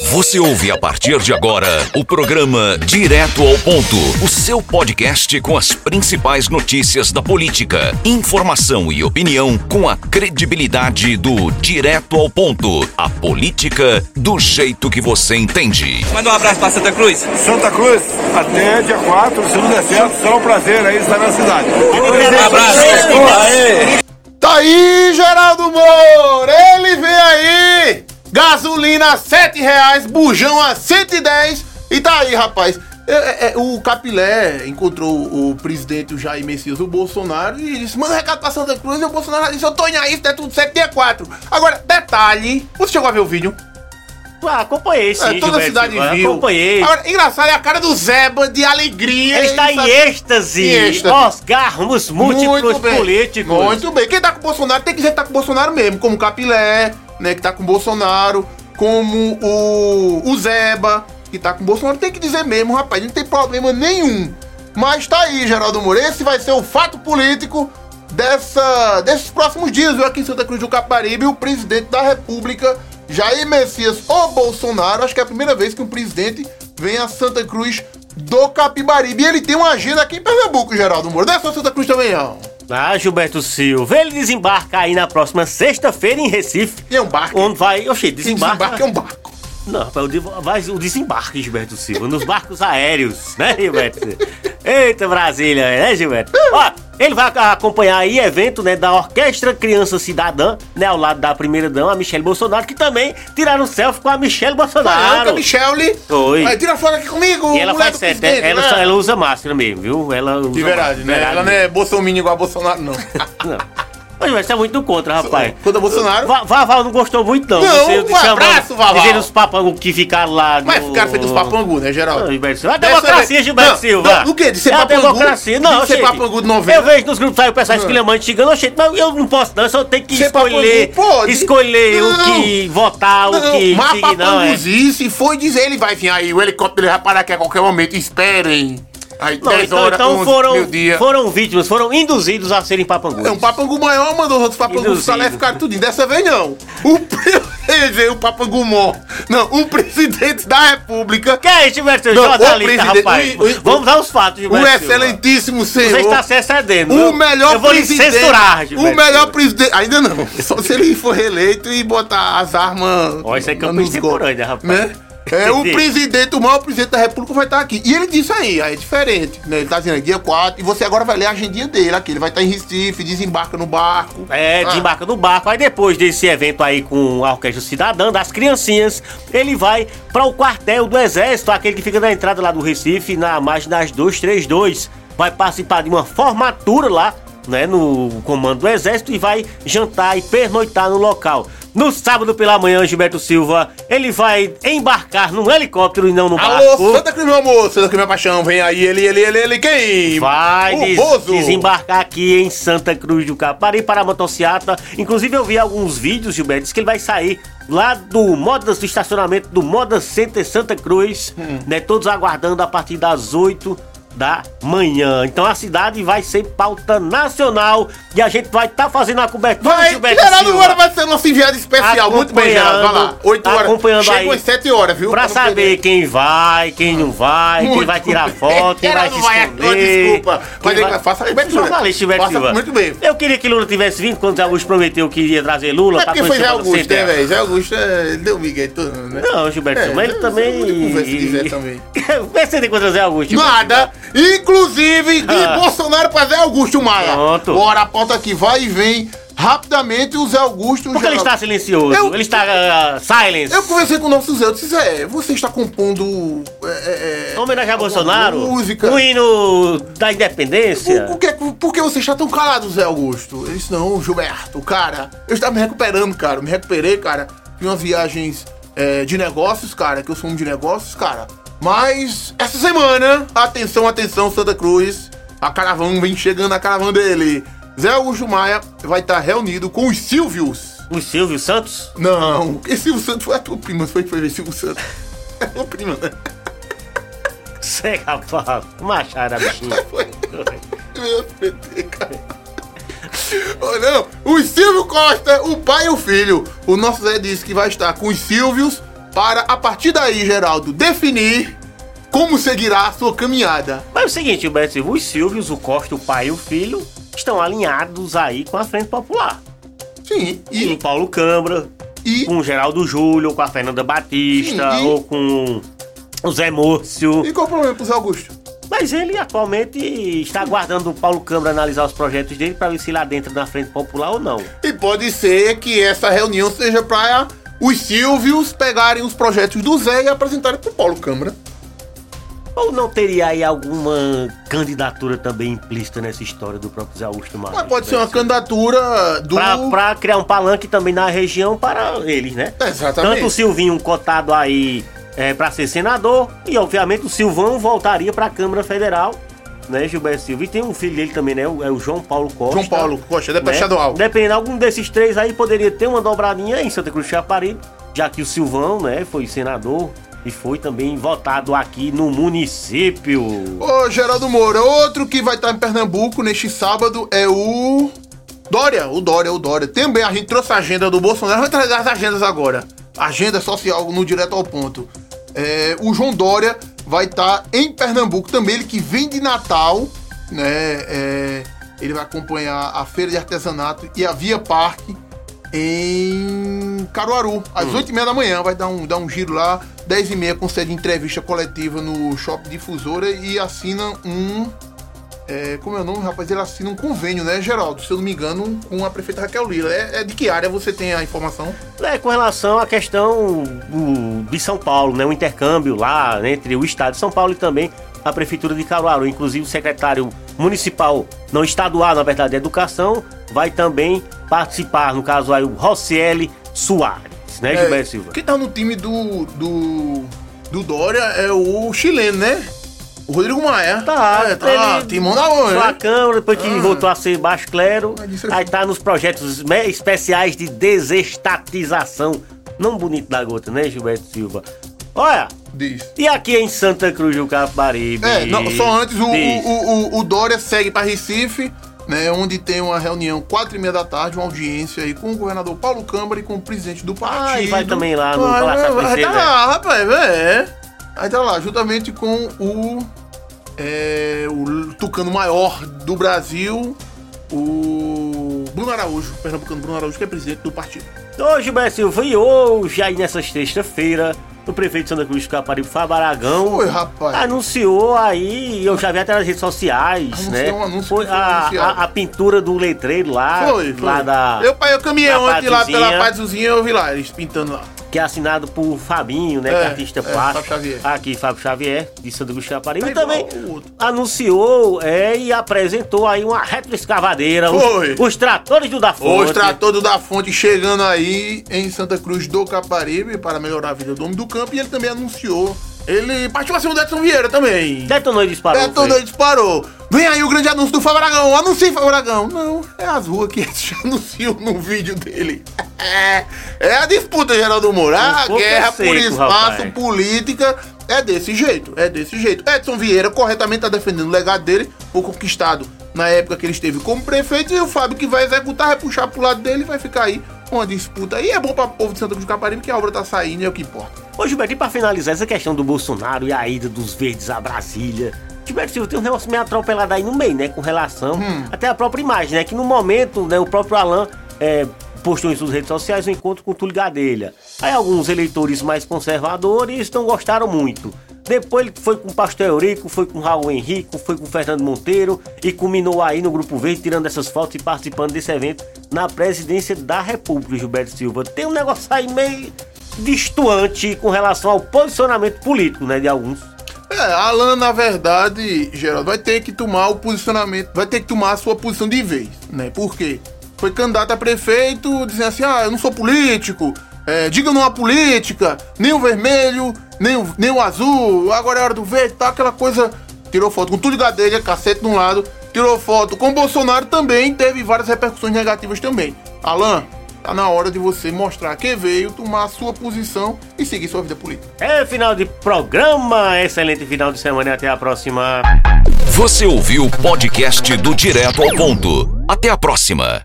Você ouve a partir de agora o programa Direto ao Ponto, o seu podcast com as principais notícias da política, informação e opinião com a credibilidade do Direto ao Ponto, a política do jeito que você entende. Manda um abraço para Santa Cruz. Santa Cruz, até dia 4, se não der certo, será um prazer aí estar na cidade. Um abraço. Tá aí, Geraldo Moura! Ele vem aí! Gasolina a 7 reais, bujão a 110 e tá aí, rapaz. É, é, é, o Capilé encontrou o presidente, o Jair Messias, o Bolsonaro, e disse: manda um recado pra Santa Cruz. E o Bolsonaro disse: eu tô em aí, se der tudo certo, dia 4. Agora, detalhe: você chegou a ver o vídeo? Ah, acompanhei sim, É, toda a Gilberto cidade Silva, viu. Acompanhei. Agora, engraçado é a cara do Zeba de alegria. Ele está em êxtase. Em êxtase. Múltiplos políticos. Muito bem. Quem tá com o Bolsonaro tem que dizer que tá com o Bolsonaro mesmo, como o Capilé, né, que tá com Bolsonaro, como o, o Zeba, que tá com Bolsonaro, tem que dizer mesmo, rapaz, não tem problema nenhum. Mas tá aí, Geraldo Moura, esse vai ser o fato político dessa, desses próximos dias, viu, aqui em Santa Cruz do Caparibe, o presidente da República, Jair Messias ou Bolsonaro, acho que é a primeira vez que um presidente vem a Santa Cruz do Capibaribe. E ele tem uma agenda aqui em Pernambuco, Geraldo Moura. Não é só Santa Cruz também, não. Ah, Gilberto Silva, ele desembarca aí na próxima sexta-feira em Recife. E é um barco. Onde vai. Oxê, desembarca. desembarque é um barco. Não, rapaz, o de- vai o desembarque, Gilberto Silva, nos barcos aéreos, né, Gilberto? Eita, Brasília, né, Gilberto? Ó, ele vai acompanhar aí evento, né, da Orquestra Criança Cidadã, né, ao lado da primeira dama, a Michelle Bolsonaro, que também tiraram selfie com a Michelle Bolsonaro. Michelle. Oi. Vai, tira foto aqui comigo. E ela faz certo, presidente, ela, né? só- ela usa máscara mesmo, viu? Ela usa De verdade, né? máscara, Ela não é bolsominion igual a Bolsonaro, não. Não. Mas você é muito contra, rapaz. Quando a Bolsonaro... Va- Vaval não gostou muito, não. Não, Você um chamando- abraço, Vaval. Dizendo os papangos que ficaram lá. Mas no- ficaram feitos papangu, né, Geraldo? Não, Gilberto Silva. A Dessa democracia, Gilberto Não, Silva. não, o quê? De ser é a papangu? democracia. Não, De ser gente, papangu de novela? Eu vejo nos grupos aí o pessoal Não. esculhambando, xingando. Gente, mas eu não posso não. Eu só tenho que Ser escolher. Escolher Não. o que votar, o Não, que mas não, é. foi dizer, ele vai vir aí, o helicóptero vai parar aqui a qualquer momento, esperem. Aí, Não, 10 então, horas, então 11, foram, meio-dia. foram vítimas, foram induzidos a serem papangus. É, um papangu maior mandou os outros papangus Induzido. ficar tudinho. Dessa vez não. O, pre- quer dizer, o papangu mor. Não, o presidente da república, Que é isso, Gilberto Silva? Não, o presidente- rapaz. o- o- Vamos dar os fatos, o Gilberto Silva. excelentíssimo senhor. Você está se excedendo. O melhor Eu vou lhe presidente. censurar, o Gilberto melhor Silva. presidente. Ainda não. Só se ele for reeleito e botar as armas. Ó, isso é campo extemporâneo, golpes, rapaz. Né? É, o presidente, o maior presidente da república vai estar aqui. E ele disse aí, aí é diferente. Né? Ele tá dizendo dia 4, e você agora vai ler a agendinha dele aqui. Ele vai estar em Recife, desembarca no barco. É, Ah. desembarca no barco. Aí depois desse evento aí com a Orquestra Cidadã, das criancinhas, ele vai para o quartel do Exército, aquele que fica na entrada lá do Recife, na margem das 232. Vai participar de uma formatura lá, né, no comando do Exército e vai jantar e pernoitar no local. No sábado pela manhã, Gilberto Silva, ele vai embarcar num helicóptero e não no Alô, barco. Santa Cruz, meu amor, Santa Cruz, minha paixão, vem aí, ele, ele, ele, ele, quem? Vai des- Bozo. desembarcar aqui em Santa Cruz do Capari para a motociata. Inclusive eu vi alguns vídeos, Gilberto, diz que ele vai sair lá do Modas, do estacionamento do Moda Center Santa Cruz, Hum. né? Todos aguardando a partir das 8 da manhã. Então a cidade vai ser pauta nacional e a gente vai estar fazendo a cobertura, Vai, Gilberto Geraldo Silva. agora vai ser nosso enviado especial. Muito bem, Geraldo, vai lá. 8 horas. acompanhando Chega aí. às 7 horas, viu? Pra não saber perder. quem vai, quem não vai, quem Muito vai tirar bem. foto, quem vai se vai, esconder. desculpa. quem Mas ele vai- faça a cobertura. Jornalista, Gilberto Faça Silva. muito bem. Eu queria que Lula tivesse vindo quando Zé Augusto prometeu que iria trazer Lula É pra porque foi Zé Augusto, né, Centro. velho? Zé Augusto é, deu migué todo, né? Não, Gilberto É, Silva, ele também... Se quiser também. Vê se você encontra Zé Augusto. Nada. Inclusive, de Ah. Bolsonaro pra Zé Augusto Maia. Pronto. Bora, a pauta aqui. Vai e vem rapidamente o Zé Augusto. Por que ele Geraldo- está silencioso? Eu- Ele está uh, silence. Eu conversei com o nosso Zé, eu disse, Zé, você está compondo... É, é, é, Homenagem a Bolsonaro? Música. O hino da independência? Por, por, que, por que você está tão calado, Zé Augusto? Ele disse, não, Gilberto, cara, eu estava me recuperando, cara. Me recuperei, cara. Fiz umas viagens é, de negócios, cara, que eu sou um de negócios, cara. Mas essa semana, atenção, atenção, Santa Cruz, a caravana vem chegando a caravana dele. Zé Augusto Maia vai estar reunido com os Silvios. O Silvio Santos? Não, esse Silvio Santos foi a tua prima, foi que foi ver Silvio Santos. É a tua prima, né? Sei, rapaz. Machara, bichinho. Foi. Meu PT, cara. Oh, não, o Silvio Costa, o pai e o filho. O nosso Zé disse que vai estar com os Silvios para, a partir daí, Geraldo, definir como seguirá a sua caminhada. Mas é o seguinte, Silva, os Silvios, o Costa, o pai e o filho estão alinhados aí com a Frente Popular. Sim, Com e, o Paulo Câmara, e, com o Geraldo Júlio, com a Fernanda Batista, Sim, e- ou com o Zé Múrcio. e qual o problema pro Zé Augusto? Mas ele atualmente está aguardando o Paulo Câmara analisar os projetos dele para ver se lá dentro da Frente Popular ou não. E pode ser que essa reunião seja para os Silvios pegarem os projetos do Zé e apresentarem pro Paulo Câmara. Ou não teria aí alguma candidatura também implícita nessa história do próprio Zé Augusto? Mas pode ser uma candidatura do. Pra, pra criar um palanque também na região para eles, né? Exatamente. Tanto o Silvinho cotado aí é, para ser senador e, obviamente, o Silvão voltaria para a Câmara Federal, né, Gilberto Silva? E tem um filho dele também, né? o- É o João Paulo Costa. João Paulo Costa, deputado né? estadual. Dependendo, algum desses três aí poderia ter uma dobradinha em Santa Cruz de Chaparibe, já que o Silvão, né, foi senador e foi também votado aqui no município. Ô, Geraldo Moura, outro que vai estar em Pernambuco neste sábado é o. Dória, o Dória, o Dória. Também a gente trouxe a agenda do Bolsonaro, vai trazer as agendas agora. Agenda social no direto ao ponto. É, o João Dória vai estar em Pernambuco também, ele que vem de Natal, né? é, ele vai acompanhar a feira de artesanato e a Via Parque em Caruaru, às 8h30 da manhã. Vai dar um, dar um giro lá. 10h30 concede entrevista coletiva no Shopping Difusora e assina um. É, como é o nome, rapaz? Ele assina um convênio, né, Geraldo? Se eu não me engano, com a prefeita Raquel Lira. É, é de que área você tem a informação? É, com relação à questão do- de São Paulo, né? O intercâmbio lá né, entre o estado de São Paulo e também a prefeitura de Caruaru. Inclusive o secretário municipal, não estadual, na verdade, de educação, vai também participar, no caso aí o Rocieli Soares, né, Gilberto Silva? Quem tá no time do, do, do Dória é o chileno, né? O Rodrigo Maia. Tá, é, tá lá, ele timão da mão, né? Câmara, depois que Ah. voltou a ser baixo clero, é- aí tá nos projetos especiais de desestatização. Não bonito da gota, né, Gilberto Silva? Olha, Diz. e aqui em Santa Cruz do Capibaribe? É, não, só antes, o, o, o, o Dória segue para Recife, né? Onde tem uma reunião, quatro e meia da tarde, uma audiência aí com o governador Paulo Câmara e com o presidente do partido. Ah, e vai também lá no Vai, Palácio da vai, vai, Tá lá, rapaz, é. Aí tá lá, juntamente com o, é, o tucano maior do Brasil, o Bruno Araújo, pernambucano Bruno Araújo, que é presidente do partido. Hoje, Silva, e hoje, aí nessa sexta-feira, o prefeito de Santa Cruz do Caparibe, Fábio Aragão, Oi, rapaz. anunciou aí, eu já vi até nas redes sociais, Anunciou né? um anúncio foi foi a, a, a pintura do letreiro lá, Foi, foi. lá da... Eu, pai, eu caminhei ontem lá pela Pazuzinha, eu vi lá, eles pintando lá. Que é assinado por Fabinho, né? É, que é artista é, plástico. Fábio Xavier. Aqui, Fábio Xavier, de Santa Cruz do Caparibe. Tá e também anunciou é, e apresentou aí uma retroescavadeira. Foi. Os, os tratores do da Fonte. Os tratores da fonte chegando aí em Santa Cruz do Caparibe para melhorar a vida do homem do campo. E ele também anunciou. Ele partiu acima do Edson Vieira também. Detonou e disparou. Detonou e disparou. Vem aí o grande anúncio do Fábio Aragão. Anuncie, Fábio Aragão. Não, é as ruas que já anunciou no vídeo dele. É, é a disputa, Geraldo Moura. A é guerra por seco, espaço rapaz. política é desse jeito. É desse jeito. Edson Vieira corretamente está defendendo o legado dele, foi conquistado na época que ele esteve como prefeito. E o Fábio que vai executar, vai puxar pro lado dele e vai ficar aí uma disputa. E é bom para o povo de Santa Cruz do Caparibe que a obra tá saindo e é o que importa. Ô, Gilberto, e pra finalizar essa questão do Bolsonaro e a ida dos verdes a Brasília. Gilberto Silva tem um negócio meio atropelado aí no meio, né? Com relação Hum. até a própria imagem, né? Que no momento, né, o próprio Alan é, postou em suas redes sociais um encontro com o Túlio Gadelha. Aí alguns eleitores mais conservadores não gostaram muito. Depois ele foi com o Pastor Eurico, foi com o Raul Henrique, foi com o Fernando Monteiro e culminou aí no Grupo Verde, tirando essas fotos e participando desse evento na presidência da República, Gilberto Silva. Tem um negócio aí meio distoante com relação ao posicionamento político, né, de alguns. É, Alan, na verdade, Geraldo, vai ter que tomar o posicionamento, vai ter que tomar a sua posição de vez, né? Por quê? Foi candidato a prefeito dizendo assim: ah, eu não sou político, é, diga não a política, nem o vermelho, nem o, nem o azul, agora é hora do verde, tá? Aquela coisa. Tirou foto com tudo gadelha, cacete de um lado, tirou foto com o Bolsonaro também, teve várias repercussões negativas também. Alan, tá na hora de você mostrar que veio, tomar a sua posição e seguir sua vida política. É final de programa, excelente final de semana e até a próxima. Você ouviu o podcast do Direto ao Ponto. Até a próxima.